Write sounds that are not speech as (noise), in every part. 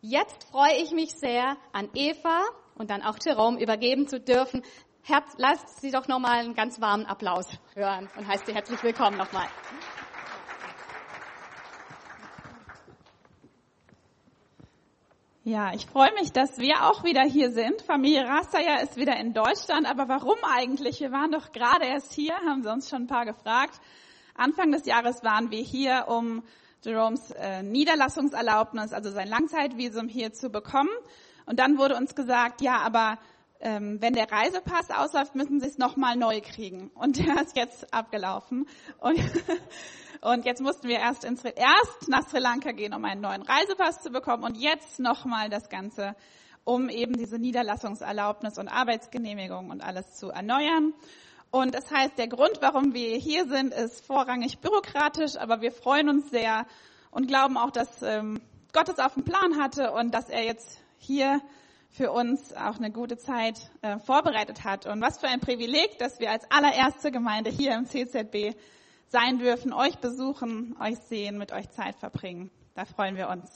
Jetzt freue ich mich sehr, an Eva und dann auch Jerome übergeben zu dürfen. Herz, lasst sie doch nochmal einen ganz warmen Applaus hören und heißt sie herzlich willkommen nochmal. Ja, ich freue mich, dass wir auch wieder hier sind. Familie Rastaya ist wieder in Deutschland, aber warum eigentlich? Wir waren doch gerade erst hier, haben uns schon ein paar gefragt. Anfang des Jahres waren wir hier, um Jeromes äh, Niederlassungserlaubnis, also sein Langzeitvisum hier zu bekommen. Und dann wurde uns gesagt, ja, aber ähm, wenn der Reisepass ausläuft, müssen Sie es nochmal neu kriegen. Und (laughs) der ist jetzt abgelaufen. Und (laughs) Und jetzt mussten wir erst, ins, erst nach Sri Lanka gehen, um einen neuen Reisepass zu bekommen und jetzt nochmal das Ganze, um eben diese Niederlassungserlaubnis und Arbeitsgenehmigung und alles zu erneuern. Und das heißt, der Grund, warum wir hier sind, ist vorrangig bürokratisch, aber wir freuen uns sehr und glauben auch, dass ähm, Gott es auf dem Plan hatte und dass er jetzt hier für uns auch eine gute Zeit äh, vorbereitet hat. Und was für ein Privileg, dass wir als allererste Gemeinde hier im CZB sein dürfen, euch besuchen, euch sehen, mit euch Zeit verbringen. Da freuen wir uns.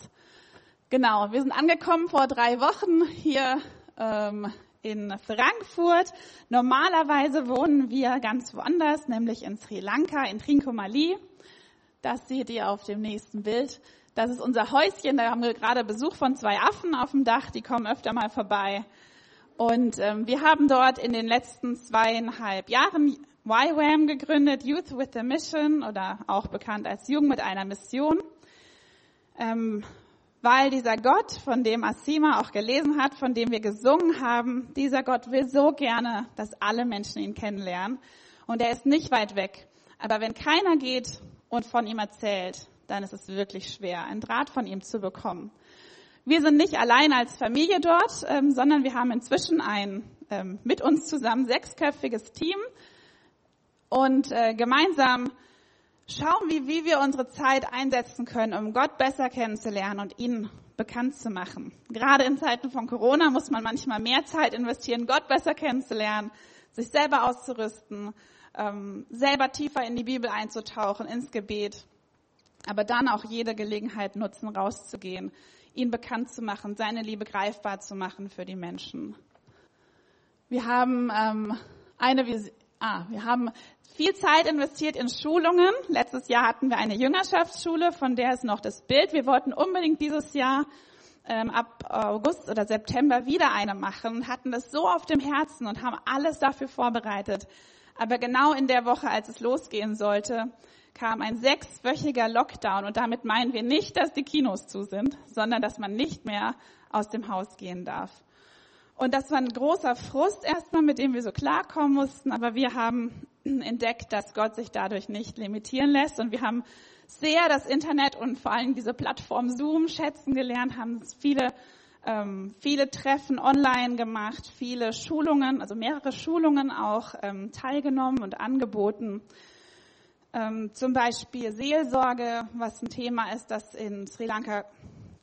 Genau, wir sind angekommen vor drei Wochen hier ähm, in Frankfurt. Normalerweise wohnen wir ganz woanders, nämlich in Sri Lanka, in Trincomalee. Das seht ihr auf dem nächsten Bild. Das ist unser Häuschen. Da haben wir gerade Besuch von zwei Affen auf dem Dach. Die kommen öfter mal vorbei. Und ähm, wir haben dort in den letzten zweieinhalb Jahren YWAM gegründet, Youth with a Mission oder auch bekannt als Jugend mit einer Mission, ähm, weil dieser Gott, von dem Asima auch gelesen hat, von dem wir gesungen haben, dieser Gott will so gerne, dass alle Menschen ihn kennenlernen und er ist nicht weit weg. Aber wenn keiner geht und von ihm erzählt, dann ist es wirklich schwer, einen Draht von ihm zu bekommen. Wir sind nicht allein als Familie dort, ähm, sondern wir haben inzwischen ein ähm, mit uns zusammen sechsköpfiges Team, und äh, gemeinsam schauen, wie, wie wir unsere Zeit einsetzen können, um Gott besser kennenzulernen und ihn bekannt zu machen. Gerade in Zeiten von Corona muss man manchmal mehr Zeit investieren, Gott besser kennenzulernen, sich selber auszurüsten, ähm, selber tiefer in die Bibel einzutauchen, ins Gebet, aber dann auch jede Gelegenheit nutzen, rauszugehen, ihn bekannt zu machen, seine Liebe greifbar zu machen für die Menschen. Wir haben ähm, eine, ah, wir haben viel Zeit investiert in Schulungen. Letztes Jahr hatten wir eine Jüngerschaftsschule, von der ist noch das Bild. Wir wollten unbedingt dieses Jahr ähm, ab August oder September wieder eine machen, hatten das so auf dem Herzen und haben alles dafür vorbereitet. Aber genau in der Woche, als es losgehen sollte, kam ein sechswöchiger Lockdown und damit meinen wir nicht, dass die Kinos zu sind, sondern dass man nicht mehr aus dem Haus gehen darf. Und das war ein großer Frust erstmal, mit dem wir so klarkommen mussten, aber wir haben (clears throat) entdeckt, dass Gott sich dadurch nicht limitieren lässt. Und wir haben sehr das Internet und vor allem diese Plattform Zoom schätzen gelernt, haben viele, ähm, viele Treffen online gemacht, viele Schulungen, also mehrere Schulungen auch ähm, teilgenommen und angeboten. Ähm, zum Beispiel Seelsorge, was ein Thema ist, das in Sri Lanka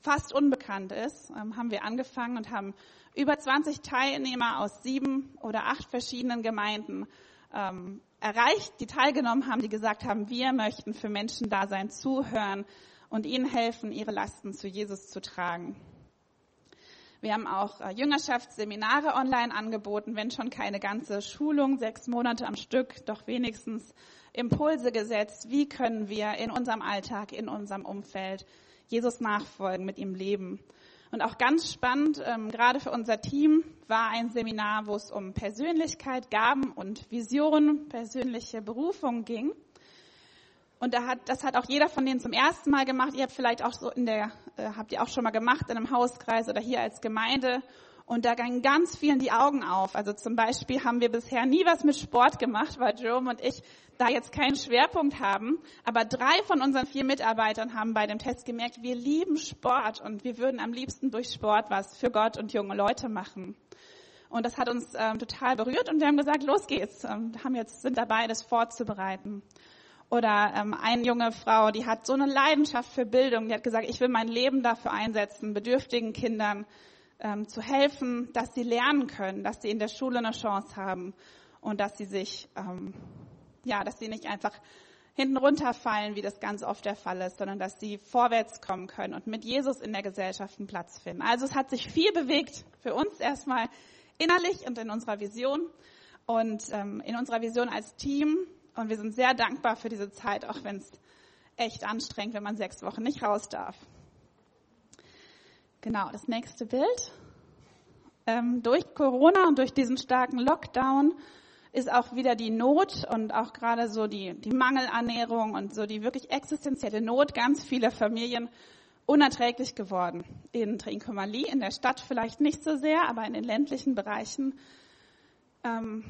fast unbekannt ist, ähm, haben wir angefangen und haben über 20 Teilnehmer aus sieben oder acht verschiedenen Gemeinden ähm, erreicht, die teilgenommen haben, die gesagt haben, wir möchten für Menschen da sein, zuhören und ihnen helfen, ihre Lasten zu Jesus zu tragen. Wir haben auch äh, Jüngerschaftsseminare online angeboten, wenn schon keine ganze Schulung, sechs Monate am Stück, doch wenigstens Impulse gesetzt. Wie können wir in unserem Alltag, in unserem Umfeld Jesus nachfolgen, mit ihm leben? Und auch ganz spannend, ähm, gerade für unser Team, war ein Seminar, wo es um Persönlichkeit, Gaben und Visionen, persönliche Berufung ging. Und da hat, das hat auch jeder von denen zum ersten Mal gemacht. Ihr habt vielleicht auch so in der, äh, habt ihr auch schon mal gemacht in einem Hauskreis oder hier als Gemeinde. Und da gingen ganz vielen die Augen auf. Also zum Beispiel haben wir bisher nie was mit Sport gemacht, weil Jerome und ich da jetzt keinen Schwerpunkt haben. Aber drei von unseren vier Mitarbeitern haben bei dem Test gemerkt, wir lieben Sport und wir würden am liebsten durch Sport was für Gott und junge Leute machen. Und das hat uns ähm, total berührt und wir haben gesagt, los geht's. Ähm, haben jetzt, sind dabei, das vorzubereiten. Oder ähm, eine junge Frau, die hat so eine Leidenschaft für Bildung, die hat gesagt, ich will mein Leben dafür einsetzen, bedürftigen Kindern ähm, zu helfen, dass sie lernen können, dass sie in der Schule eine Chance haben und dass sie sich, ähm, ja, dass sie nicht einfach hinten runterfallen, wie das ganz oft der Fall ist, sondern dass sie vorwärts kommen können und mit Jesus in der Gesellschaft einen Platz finden. Also es hat sich viel bewegt für uns erstmal innerlich und in unserer Vision und ähm, in unserer Vision als Team. Und wir sind sehr dankbar für diese Zeit, auch wenn es echt anstrengend, wenn man sechs Wochen nicht raus darf. Genau, das nächste Bild. Ähm, durch Corona und durch diesen starken Lockdown ist auch wieder die Not und auch gerade so die, die Mangelernährung und so die wirklich existenzielle Not ganz vieler Familien unerträglich geworden. In Trincomalee, in der Stadt vielleicht nicht so sehr, aber in den ländlichen Bereichen, ähm,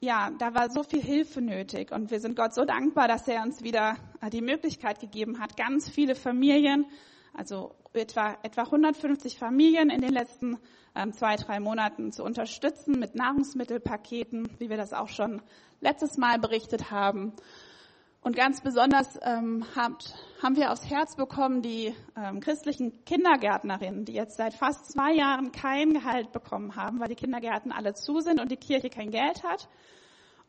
ja, da war so viel Hilfe nötig und wir sind Gott so dankbar, dass er uns wieder äh, die Möglichkeit gegeben hat, ganz viele Familien, also etwa, etwa 150 Familien in den letzten ähm, zwei, drei Monaten zu unterstützen mit Nahrungsmittelpaketen, wie wir das auch schon letztes Mal berichtet haben. Und ganz besonders ähm, habt, haben wir aufs Herz bekommen die ähm, christlichen Kindergärtnerinnen, die jetzt seit fast zwei Jahren kein Gehalt bekommen haben, weil die Kindergärten alle zu sind und die Kirche kein Geld hat.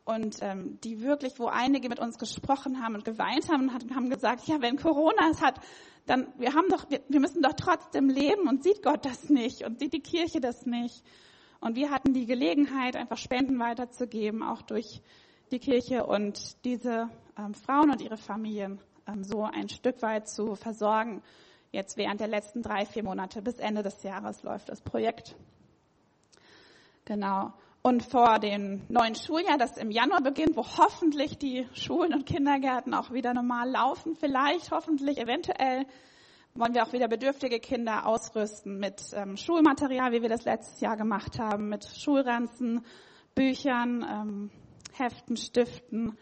Und ähm, die wirklich, wo einige mit uns gesprochen haben und geweint haben und haben gesagt, ja, wenn Corona es hat, dann wir haben doch, wir, wir müssen doch trotzdem leben und sieht Gott das nicht und sieht die Kirche das nicht. Und wir hatten die Gelegenheit, einfach Spenden weiterzugeben, auch durch die Kirche und diese ähm, Frauen und ihre Familien ähm, so ein Stück weit zu versorgen. Jetzt während der letzten drei, vier Monate bis Ende des Jahres läuft das Projekt. Genau. Und vor dem neuen Schuljahr, das im Januar beginnt, wo hoffentlich die Schulen und Kindergärten auch wieder normal laufen, vielleicht, hoffentlich, eventuell, wollen wir auch wieder bedürftige Kinder ausrüsten mit ähm, Schulmaterial, wie wir das letztes Jahr gemacht haben, mit Schulranzen, Büchern, ähm, Heften, Stiften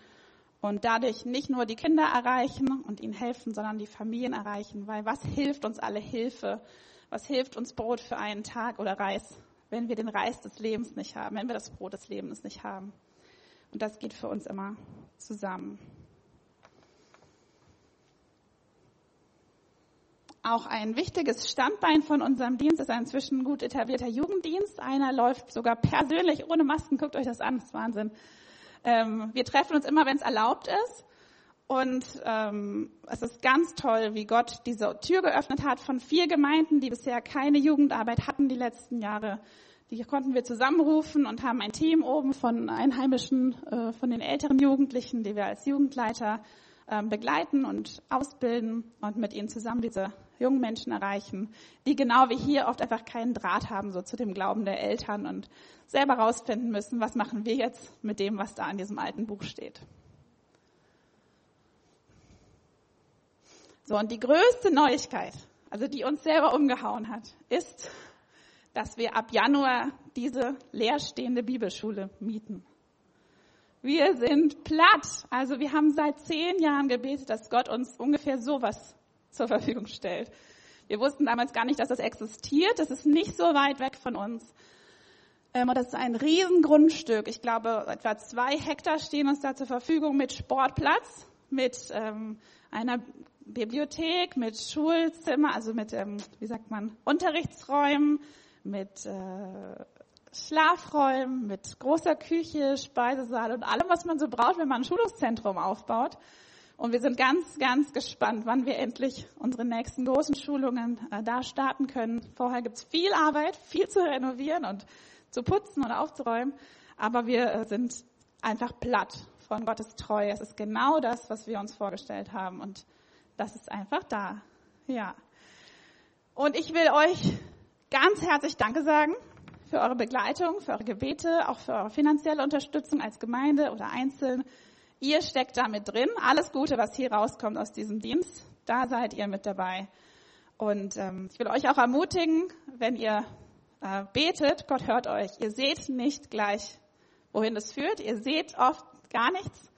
und dadurch nicht nur die Kinder erreichen und ihnen helfen, sondern die Familien erreichen, weil was hilft uns alle Hilfe? Was hilft uns Brot für einen Tag oder Reis wenn wir den Reis des Lebens nicht haben, wenn wir das Brot des Lebens nicht haben. Und das geht für uns immer zusammen. Auch ein wichtiges Standbein von unserem Dienst ist ein inzwischen gut etablierter Jugenddienst. Einer läuft sogar persönlich ohne Masken. Guckt euch das an, das ist Wahnsinn. Ähm, wir treffen uns immer, wenn es erlaubt ist. Und ähm, es ist ganz toll, wie Gott diese Tür geöffnet hat von vier Gemeinden, die bisher keine Jugendarbeit hatten die letzten Jahre. Die konnten wir zusammenrufen und haben ein Team oben von Einheimischen, äh, von den älteren Jugendlichen, die wir als Jugendleiter äh, begleiten und ausbilden und mit ihnen zusammen diese jungen Menschen erreichen, die genau wie hier oft einfach keinen Draht haben so zu dem Glauben der Eltern und selber rausfinden müssen, was machen wir jetzt mit dem, was da in diesem alten Buch steht. So, und die größte Neuigkeit, also die uns selber umgehauen hat, ist, dass wir ab Januar diese leerstehende Bibelschule mieten. Wir sind platt. Also wir haben seit zehn Jahren gebetet, dass Gott uns ungefähr sowas zur Verfügung stellt. Wir wussten damals gar nicht, dass das existiert. Das ist nicht so weit weg von uns. Ähm, und das ist ein Riesengrundstück. Ich glaube, etwa zwei Hektar stehen uns da zur Verfügung mit Sportplatz, mit ähm, einer Bibliothek, mit Schulzimmer, also mit, ähm, wie sagt man, Unterrichtsräumen, mit äh, Schlafräumen, mit großer Küche, Speisesaal und allem, was man so braucht, wenn man ein Schulungszentrum aufbaut. Und wir sind ganz, ganz gespannt, wann wir endlich unsere nächsten großen Schulungen äh, da starten können. Vorher gibt's viel Arbeit, viel zu renovieren und zu putzen und aufzuräumen. Aber wir äh, sind einfach platt von Gottes Treue. Es ist genau das, was wir uns vorgestellt haben. Und das ist einfach da. Ja. Und ich will euch ganz herzlich Danke sagen für eure Begleitung, für eure Gebete, auch für eure finanzielle Unterstützung als Gemeinde oder einzeln. Ihr steckt da mit drin. Alles Gute, was hier rauskommt aus diesem Dienst, da seid ihr mit dabei. Und ähm, ich will euch auch ermutigen, wenn ihr äh, betet, Gott hört euch. Ihr seht nicht gleich, wohin es führt. Ihr seht oft gar nichts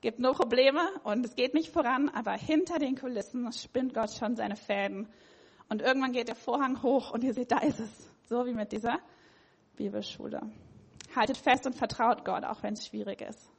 gibt nur Probleme und es geht nicht voran, aber hinter den Kulissen spinnt Gott schon seine Fäden. Und irgendwann geht der Vorhang hoch und ihr seht, da ist es. So wie mit dieser Bibelschule. Haltet fest und vertraut Gott, auch wenn es schwierig ist.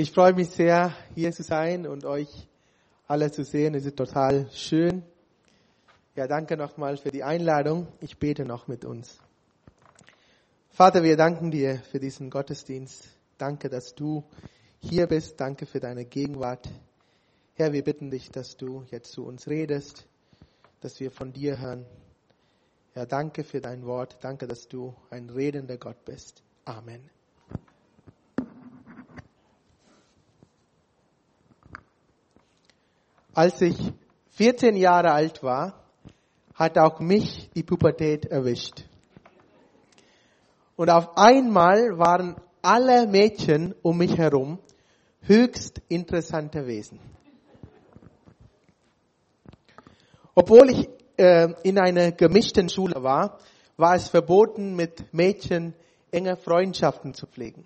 Ich freue mich sehr, hier zu sein und euch alle zu sehen. Es ist total schön. Ja, danke nochmal für die Einladung. Ich bete noch mit uns. Vater, wir danken dir für diesen Gottesdienst. Danke, dass du hier bist. Danke für deine Gegenwart. Herr, wir bitten dich, dass du jetzt zu uns redest, dass wir von dir hören. Ja, danke für dein Wort. Danke, dass du ein redender Gott bist. Amen. Als ich 14 Jahre alt war, hat auch mich die Pubertät erwischt. Und auf einmal waren alle Mädchen um mich herum höchst interessante Wesen. Obwohl ich äh, in einer gemischten Schule war, war es verboten, mit Mädchen enge Freundschaften zu pflegen.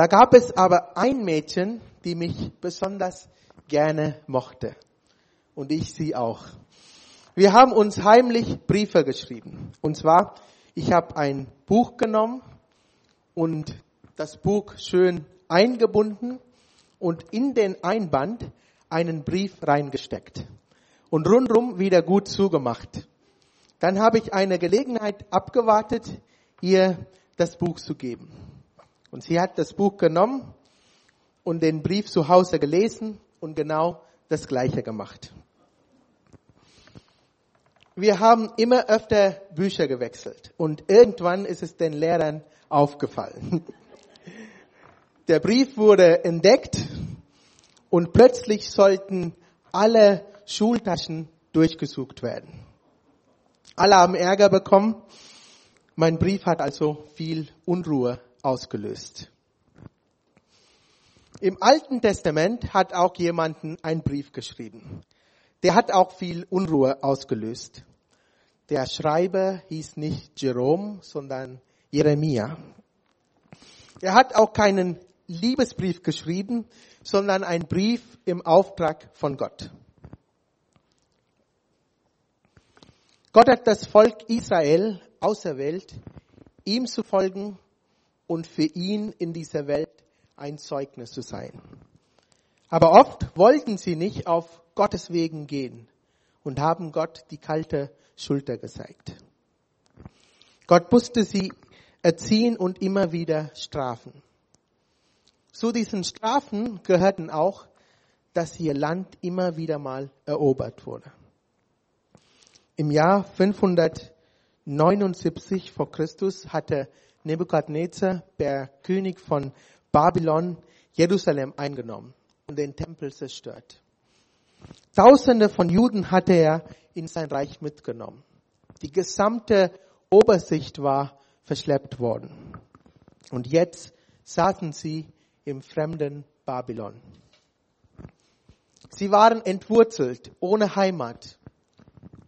Da gab es aber ein Mädchen, die mich besonders gerne mochte. Und ich sie auch. Wir haben uns heimlich Briefe geschrieben. Und zwar, ich habe ein Buch genommen und das Buch schön eingebunden und in den Einband einen Brief reingesteckt und rundrum wieder gut zugemacht. Dann habe ich eine Gelegenheit abgewartet, ihr das Buch zu geben. Und sie hat das Buch genommen und den Brief zu Hause gelesen und genau das Gleiche gemacht. Wir haben immer öfter Bücher gewechselt und irgendwann ist es den Lehrern aufgefallen. (laughs) Der Brief wurde entdeckt und plötzlich sollten alle Schultaschen durchgesucht werden. Alle haben Ärger bekommen. Mein Brief hat also viel Unruhe ausgelöst. Im Alten Testament hat auch jemanden einen Brief geschrieben. Der hat auch viel Unruhe ausgelöst. Der Schreiber hieß nicht Jerome, sondern Jeremia. Er hat auch keinen Liebesbrief geschrieben, sondern einen Brief im Auftrag von Gott. Gott hat das Volk Israel auserwählt, ihm zu folgen und für ihn in dieser Welt ein Zeugnis zu sein. Aber oft wollten sie nicht auf Gottes Wegen gehen und haben Gott die kalte Schulter gezeigt. Gott musste sie erziehen und immer wieder strafen. Zu diesen Strafen gehörten auch, dass ihr Land immer wieder mal erobert wurde. Im Jahr 579 vor Christus hatte Nebukadnezar, der König von Babylon, Jerusalem eingenommen und den Tempel zerstört. Tausende von Juden hatte er in sein Reich mitgenommen. Die gesamte Obersicht war verschleppt worden. Und jetzt saßen sie im fremden Babylon. Sie waren entwurzelt, ohne Heimat.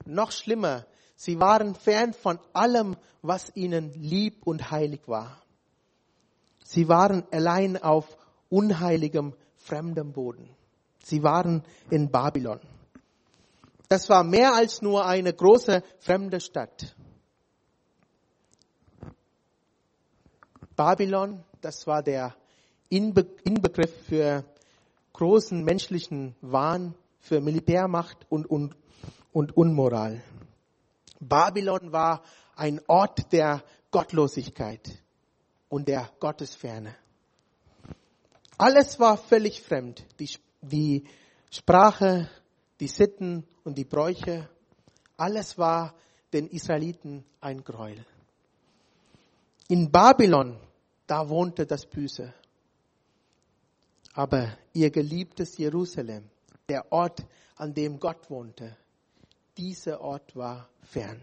Noch schlimmer, Sie waren fern von allem, was ihnen lieb und heilig war. Sie waren allein auf unheiligem, fremdem Boden. Sie waren in Babylon. Das war mehr als nur eine große fremde Stadt. Babylon, das war der Inbegriff für großen menschlichen Wahn, für Militärmacht und, und, und Unmoral. Babylon war ein Ort der Gottlosigkeit und der Gottesferne. Alles war völlig fremd. Die, die Sprache, die Sitten und die Bräuche, alles war den Israeliten ein Gräuel. In Babylon, da wohnte das Böse. Aber ihr geliebtes Jerusalem, der Ort, an dem Gott wohnte, dieser Ort war fern.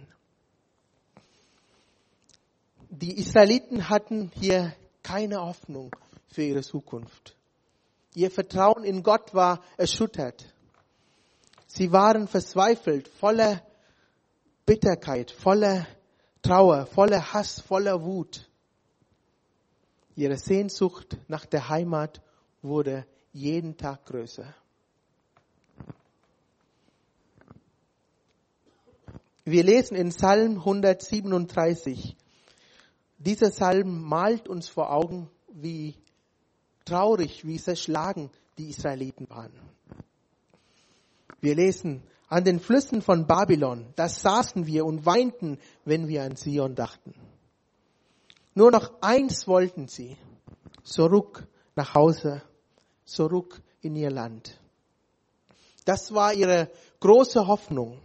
Die Israeliten hatten hier keine Hoffnung für ihre Zukunft. Ihr Vertrauen in Gott war erschüttert. Sie waren verzweifelt, voller Bitterkeit, voller Trauer, voller Hass, voller Wut. Ihre Sehnsucht nach der Heimat wurde jeden Tag größer. Wir lesen in Psalm 137, dieser Psalm malt uns vor Augen, wie traurig, wie zerschlagen die Israeliten waren. Wir lesen, an den Flüssen von Babylon, da saßen wir und weinten, wenn wir an Sion dachten. Nur noch eins wollten sie, zurück nach Hause, zurück in ihr Land. Das war ihre große Hoffnung.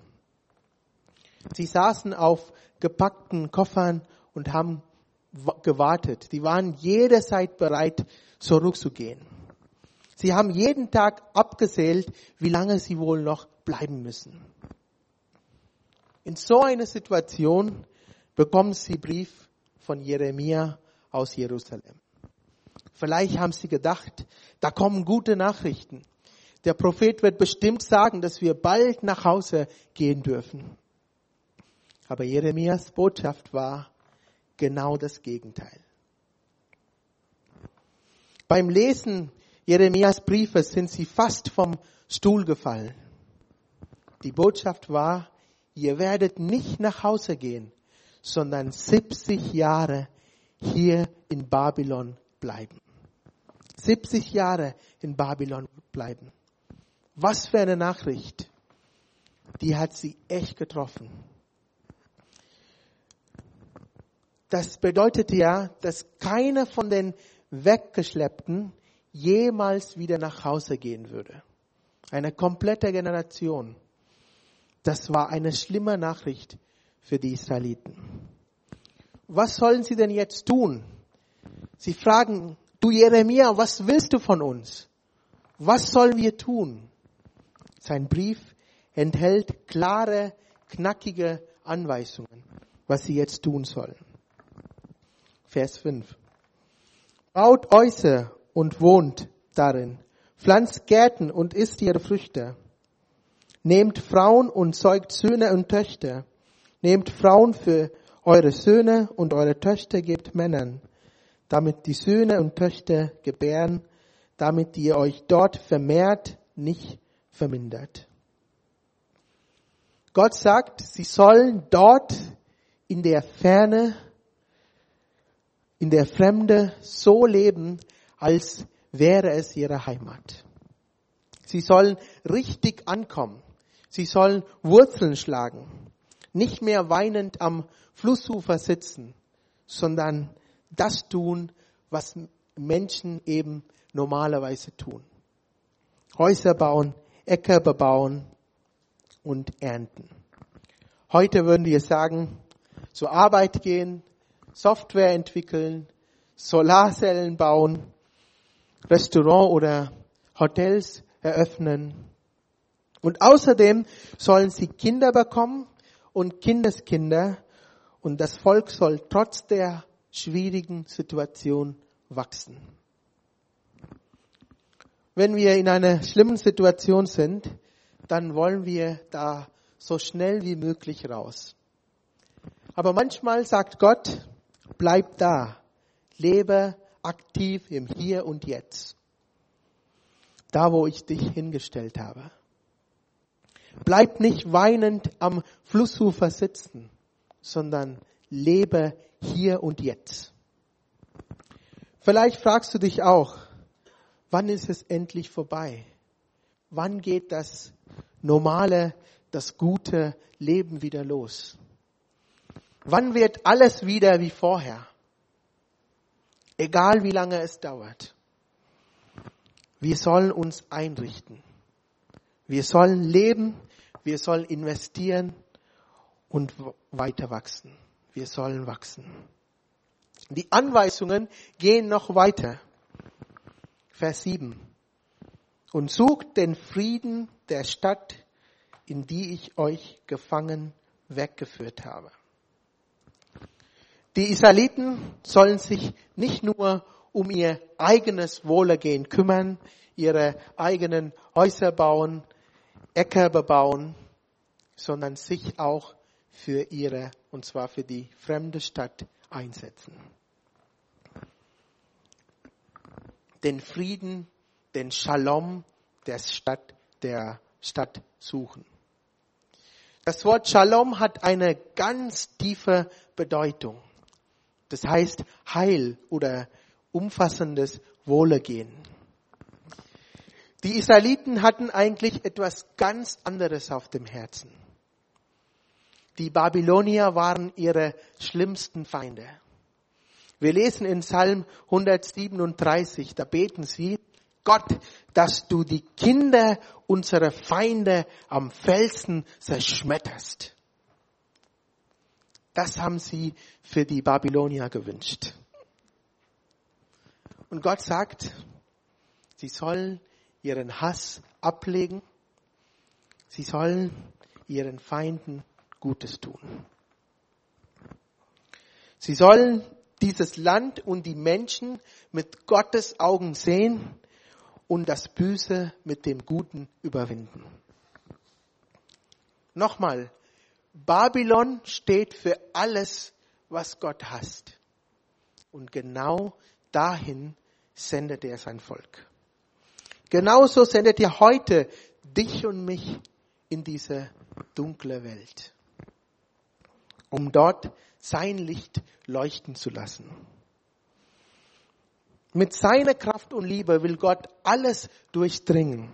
Sie saßen auf gepackten Koffern und haben gewartet. Die waren jederzeit bereit, zurückzugehen. Sie haben jeden Tag abgezählt, wie lange sie wohl noch bleiben müssen. In so einer Situation bekommen sie Brief von Jeremia aus Jerusalem. Vielleicht haben sie gedacht, da kommen gute Nachrichten. Der Prophet wird bestimmt sagen, dass wir bald nach Hause gehen dürfen. Aber Jeremias Botschaft war genau das Gegenteil. Beim Lesen Jeremias Briefes sind sie fast vom Stuhl gefallen. Die Botschaft war, ihr werdet nicht nach Hause gehen, sondern 70 Jahre hier in Babylon bleiben. 70 Jahre in Babylon bleiben. Was für eine Nachricht. Die hat sie echt getroffen. Das bedeutet ja, dass keiner von den Weggeschleppten jemals wieder nach Hause gehen würde. Eine komplette Generation. Das war eine schlimme Nachricht für die Israeliten. Was sollen sie denn jetzt tun? Sie fragen, du Jeremia, was willst du von uns? Was sollen wir tun? Sein Brief enthält klare, knackige Anweisungen, was sie jetzt tun sollen. Vers 5. Baut Häuser und wohnt darin. Pflanzt Gärten und isst ihre Früchte. Nehmt Frauen und zeugt Söhne und Töchter. Nehmt Frauen für eure Söhne und eure Töchter gebt Männern, damit die Söhne und Töchter gebären, damit ihr euch dort vermehrt, nicht vermindert. Gott sagt, sie sollen dort in der Ferne, in der Fremde so leben, als wäre es ihre Heimat. Sie sollen richtig ankommen. Sie sollen Wurzeln schlagen, nicht mehr weinend am Flussufer sitzen, sondern das tun, was Menschen eben normalerweise tun. Häuser bauen, Äcker bebauen und ernten. Heute würden wir sagen, zur Arbeit gehen, Software entwickeln, Solarzellen bauen, Restaurant oder Hotels eröffnen, und außerdem sollen sie Kinder bekommen und Kindeskinder und das Volk soll trotz der schwierigen Situation wachsen. Wenn wir in einer schlimmen Situation sind, dann wollen wir da so schnell wie möglich raus. Aber manchmal sagt Gott, bleib da, lebe aktiv im Hier und Jetzt, da wo ich dich hingestellt habe. Bleib nicht weinend am Flussufer sitzen, sondern lebe hier und jetzt. Vielleicht fragst du dich auch, wann ist es endlich vorbei? Wann geht das normale, das gute Leben wieder los? Wann wird alles wieder wie vorher? Egal wie lange es dauert. Wir sollen uns einrichten. Wir sollen leben, wir sollen investieren und weiter wachsen. Wir sollen wachsen. Die Anweisungen gehen noch weiter. Vers 7. Und sucht den Frieden der Stadt, in die ich euch gefangen weggeführt habe. Die Israeliten sollen sich nicht nur um ihr eigenes Wohlergehen kümmern, ihre eigenen Häuser bauen, Äcker bebauen, sondern sich auch für ihre, und zwar für die fremde Stadt einsetzen. Den Frieden, den Shalom der Stadt, der Stadt suchen. Das Wort Shalom hat eine ganz tiefe Bedeutung. Das heißt Heil oder umfassendes Wohlergehen. Die Israeliten hatten eigentlich etwas ganz anderes auf dem Herzen. Die Babylonier waren ihre schlimmsten Feinde. Wir lesen in Psalm 137, da beten sie, Gott, dass du die Kinder unserer Feinde am Felsen zerschmetterst. Das haben sie für die Babylonier gewünscht. Und Gott sagt, sie sollen ihren Hass ablegen, sie sollen ihren Feinden Gutes tun. Sie sollen dieses Land und die Menschen mit Gottes Augen sehen und das Böse mit dem Guten überwinden. Nochmal, Babylon steht für alles, was Gott hasst. Und genau dahin sendet er sein Volk. Genauso sendet er heute dich und mich in diese dunkle Welt, um dort sein Licht leuchten zu lassen. Mit seiner Kraft und Liebe will Gott alles durchdringen,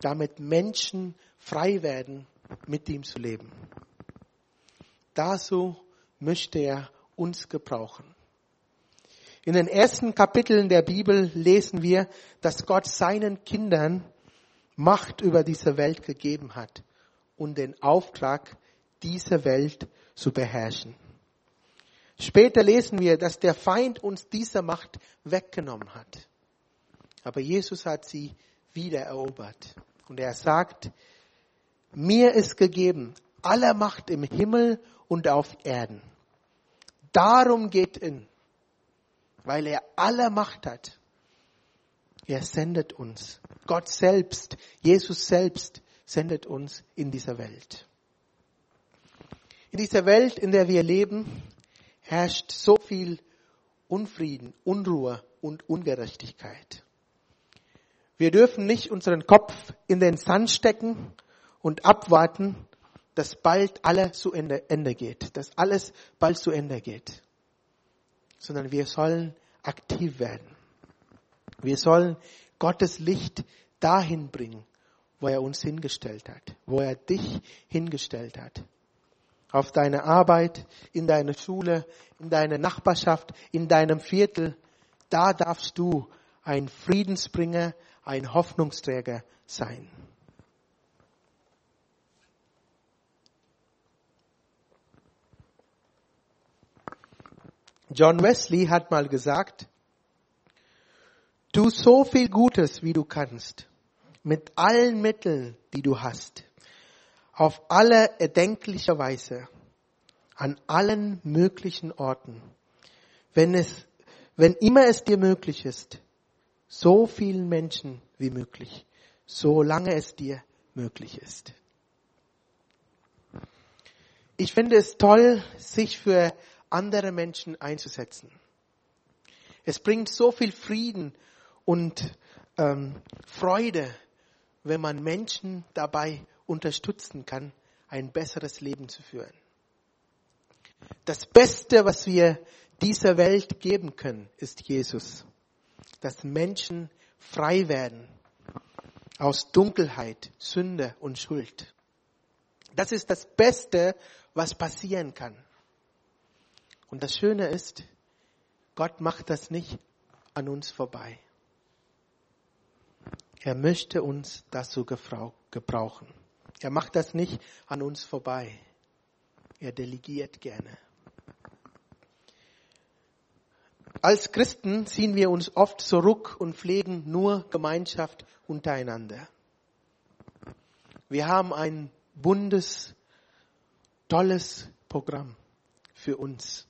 damit Menschen frei werden, mit ihm zu leben. Dazu möchte er uns gebrauchen. In den ersten Kapiteln der Bibel lesen wir, dass Gott seinen Kindern Macht über diese Welt gegeben hat und den Auftrag, diese Welt zu beherrschen. Später lesen wir, dass der Feind uns diese Macht weggenommen hat. Aber Jesus hat sie wieder erobert. Und er sagt, mir ist gegeben alle Macht im Himmel und auf Erden. Darum geht in, weil er alle Macht hat. Er sendet uns. Gott selbst, Jesus selbst sendet uns in dieser Welt. In dieser Welt, in der wir leben, herrscht so viel Unfrieden, Unruhe und Ungerechtigkeit. Wir dürfen nicht unseren Kopf in den Sand stecken und abwarten, dass bald alles zu Ende, Ende geht, dass alles bald zu Ende geht, sondern wir sollen aktiv werden. Wir sollen Gottes Licht dahin bringen, wo er uns hingestellt hat, wo er dich hingestellt hat auf deine Arbeit, in deine Schule, in deine Nachbarschaft, in deinem Viertel, da darfst du ein Friedensbringer, ein Hoffnungsträger sein. John Wesley hat mal gesagt, tu so viel Gutes, wie du kannst, mit allen Mitteln, die du hast auf alle erdenkliche Weise, an allen möglichen Orten, wenn es, wenn immer es dir möglich ist, so vielen Menschen wie möglich, solange es dir möglich ist. Ich finde es toll, sich für andere Menschen einzusetzen. Es bringt so viel Frieden und ähm, Freude, wenn man Menschen dabei unterstützen kann, ein besseres Leben zu führen. Das Beste, was wir dieser Welt geben können, ist Jesus. Dass Menschen frei werden aus Dunkelheit, Sünde und Schuld. Das ist das Beste, was passieren kann. Und das Schöne ist, Gott macht das nicht an uns vorbei. Er möchte uns dazu gebrauchen. Er macht das nicht an uns vorbei. Er delegiert gerne. Als Christen ziehen wir uns oft zurück und pflegen nur Gemeinschaft untereinander. Wir haben ein buntes, tolles Programm für uns.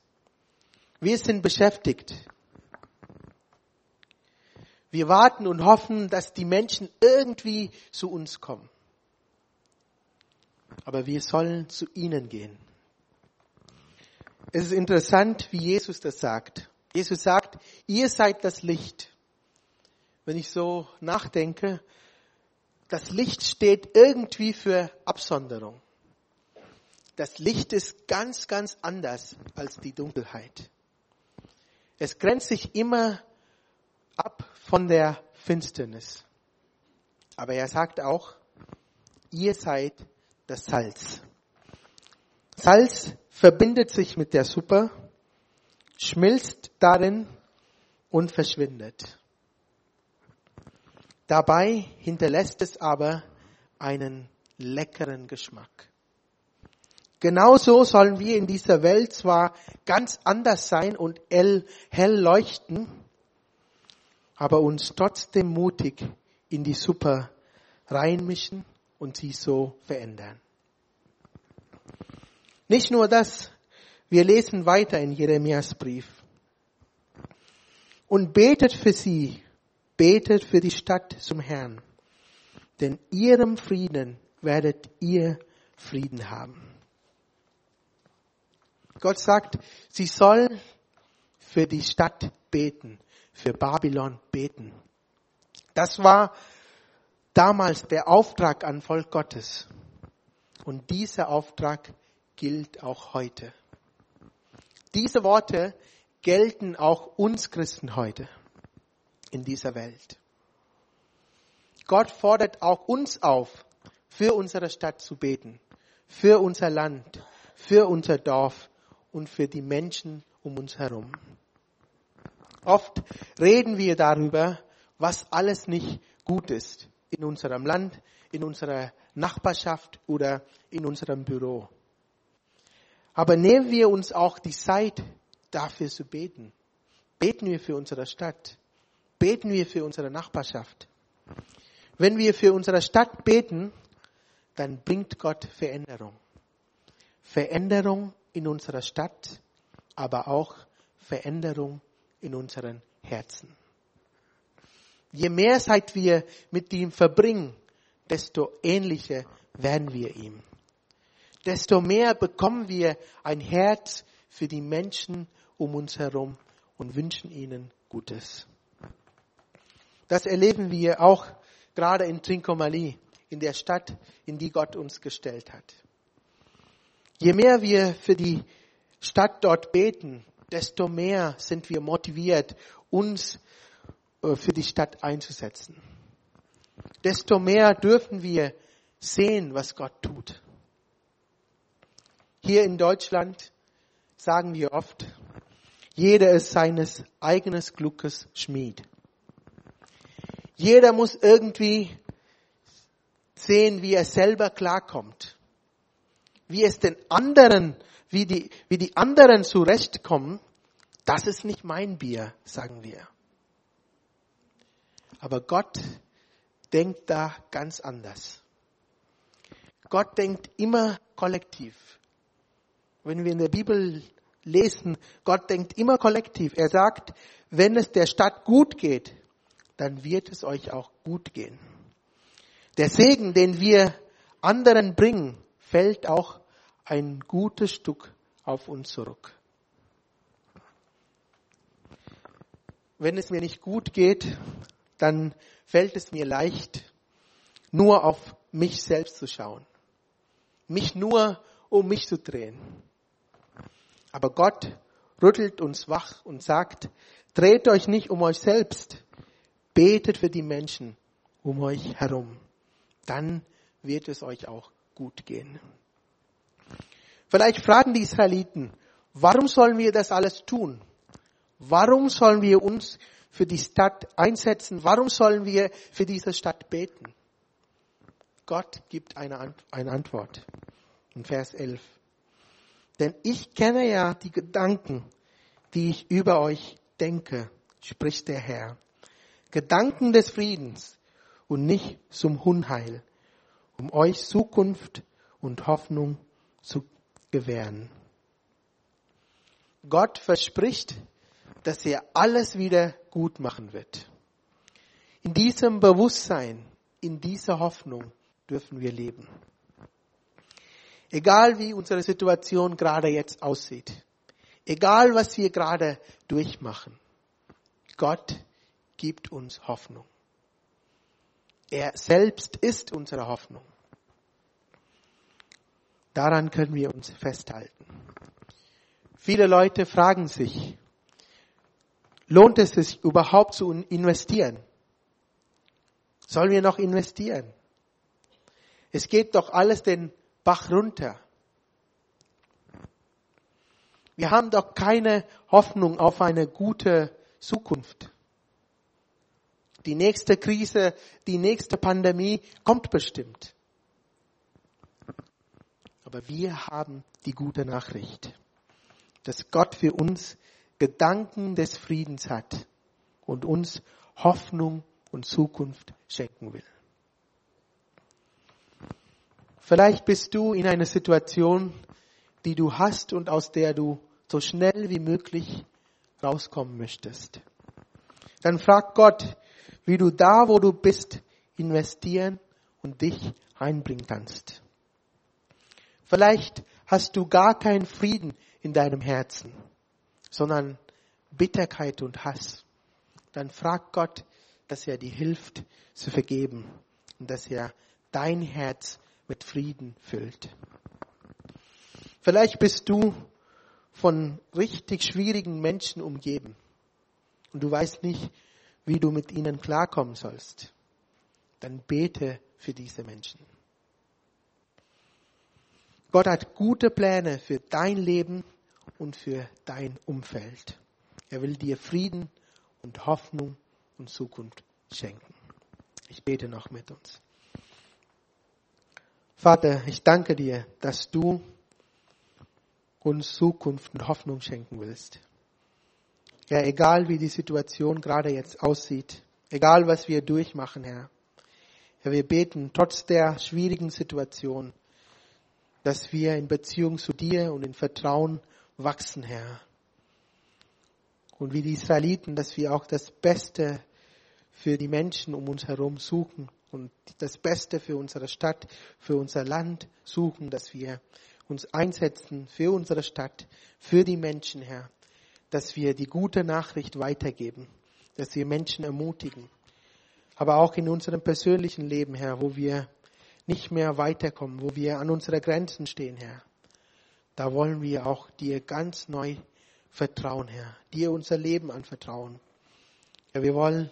Wir sind beschäftigt. Wir warten und hoffen, dass die Menschen irgendwie zu uns kommen aber wir sollen zu ihnen gehen. Es ist interessant, wie Jesus das sagt. Jesus sagt, ihr seid das Licht. Wenn ich so nachdenke, das Licht steht irgendwie für Absonderung. Das Licht ist ganz, ganz anders als die Dunkelheit. Es grenzt sich immer ab von der Finsternis. Aber er sagt auch, ihr seid das Salz. Salz verbindet sich mit der Suppe, schmilzt darin und verschwindet. Dabei hinterlässt es aber einen leckeren Geschmack. Genauso sollen wir in dieser Welt zwar ganz anders sein und hell, leuchten, aber uns trotzdem mutig in die Suppe reinmischen und sie so verändern. Nicht nur das, wir lesen weiter in Jeremias Brief. Und betet für sie, betet für die Stadt zum Herrn, denn ihrem Frieden werdet ihr Frieden haben. Gott sagt, sie sollen für die Stadt beten, für Babylon beten. Das war damals der Auftrag an Volk Gottes. Und dieser Auftrag gilt auch heute. Diese Worte gelten auch uns Christen heute in dieser Welt. Gott fordert auch uns auf, für unsere Stadt zu beten, für unser Land, für unser Dorf und für die Menschen um uns herum. Oft reden wir darüber, was alles nicht gut ist in unserem Land, in unserer Nachbarschaft oder in unserem Büro. Aber nehmen wir uns auch die Zeit, dafür zu beten. Beten wir für unsere Stadt. Beten wir für unsere Nachbarschaft. Wenn wir für unsere Stadt beten, dann bringt Gott Veränderung. Veränderung in unserer Stadt, aber auch Veränderung in unseren Herzen. Je mehr Zeit wir mit ihm verbringen, desto ähnlicher werden wir ihm. Desto mehr bekommen wir ein Herz für die Menschen um uns herum und wünschen ihnen Gutes. Das erleben wir auch gerade in Trincomalee, in der Stadt, in die Gott uns gestellt hat. Je mehr wir für die Stadt dort beten, desto mehr sind wir motiviert, uns äh, für die Stadt einzusetzen. Desto mehr dürfen wir sehen, was Gott tut. Hier in Deutschland sagen wir oft, jeder ist seines eigenes Glückes Schmied. Jeder muss irgendwie sehen, wie er selber klarkommt. Wie es den anderen, wie die, wie die anderen zurechtkommen, das ist nicht mein Bier, sagen wir. Aber Gott denkt da ganz anders. Gott denkt immer kollektiv. Wenn wir in der Bibel lesen, Gott denkt immer kollektiv. Er sagt, wenn es der Stadt gut geht, dann wird es euch auch gut gehen. Der Segen, den wir anderen bringen, fällt auch ein gutes Stück auf uns zurück. Wenn es mir nicht gut geht, dann fällt es mir leicht, nur auf mich selbst zu schauen. Mich nur um mich zu drehen. Aber Gott rüttelt uns wach und sagt, dreht euch nicht um euch selbst, betet für die Menschen um euch herum. Dann wird es euch auch gut gehen. Vielleicht fragen die Israeliten, warum sollen wir das alles tun? Warum sollen wir uns für die Stadt einsetzen? Warum sollen wir für diese Stadt beten? Gott gibt eine, eine Antwort in Vers 11. Denn ich kenne ja die Gedanken, die ich über euch denke, spricht der Herr. Gedanken des Friedens und nicht zum Unheil, um euch Zukunft und Hoffnung zu gewähren. Gott verspricht, dass er alles wieder gut machen wird. In diesem Bewusstsein, in dieser Hoffnung dürfen wir leben. Egal wie unsere Situation gerade jetzt aussieht, egal was wir gerade durchmachen, Gott gibt uns Hoffnung. Er selbst ist unsere Hoffnung. Daran können wir uns festhalten. Viele Leute fragen sich, lohnt es sich überhaupt zu investieren? Sollen wir noch investieren? Es geht doch alles den Bach runter. Wir haben doch keine Hoffnung auf eine gute Zukunft. Die nächste Krise, die nächste Pandemie kommt bestimmt. Aber wir haben die gute Nachricht, dass Gott für uns Gedanken des Friedens hat und uns Hoffnung und Zukunft schenken will. Vielleicht bist du in einer Situation, die du hast und aus der du so schnell wie möglich rauskommen möchtest. Dann frag Gott, wie du da, wo du bist, investieren und dich einbringen kannst. Vielleicht hast du gar keinen Frieden in deinem Herzen, sondern Bitterkeit und Hass. Dann frag Gott, dass er dir hilft zu vergeben und dass er dein Herz mit Frieden füllt. Vielleicht bist du von richtig schwierigen Menschen umgeben und du weißt nicht, wie du mit ihnen klarkommen sollst. Dann bete für diese Menschen. Gott hat gute Pläne für dein Leben und für dein Umfeld. Er will dir Frieden und Hoffnung und Zukunft schenken. Ich bete noch mit uns. Vater, ich danke dir, dass du uns Zukunft und Hoffnung schenken willst. Ja, egal wie die Situation gerade jetzt aussieht, egal was wir durchmachen, Herr. Ja, wir beten trotz der schwierigen Situation, dass wir in Beziehung zu dir und in Vertrauen wachsen, Herr. Und wie die Israeliten, dass wir auch das Beste für die Menschen um uns herum suchen und das Beste für unsere Stadt, für unser Land suchen, dass wir uns einsetzen für unsere Stadt, für die Menschen, Herr, dass wir die gute Nachricht weitergeben, dass wir Menschen ermutigen, aber auch in unserem persönlichen Leben, Herr, wo wir nicht mehr weiterkommen, wo wir an unsere Grenzen stehen, Herr. Da wollen wir auch dir ganz neu vertrauen, Herr, dir unser Leben anvertrauen. Ja, wir wollen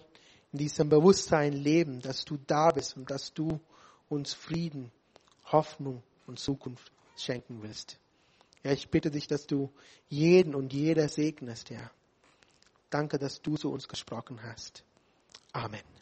in diesem Bewusstsein leben, dass du da bist und dass du uns Frieden, Hoffnung und Zukunft schenken willst. Ja, ich bitte dich, dass du jeden und jeder segnest, ja. Danke, dass du zu uns gesprochen hast. Amen.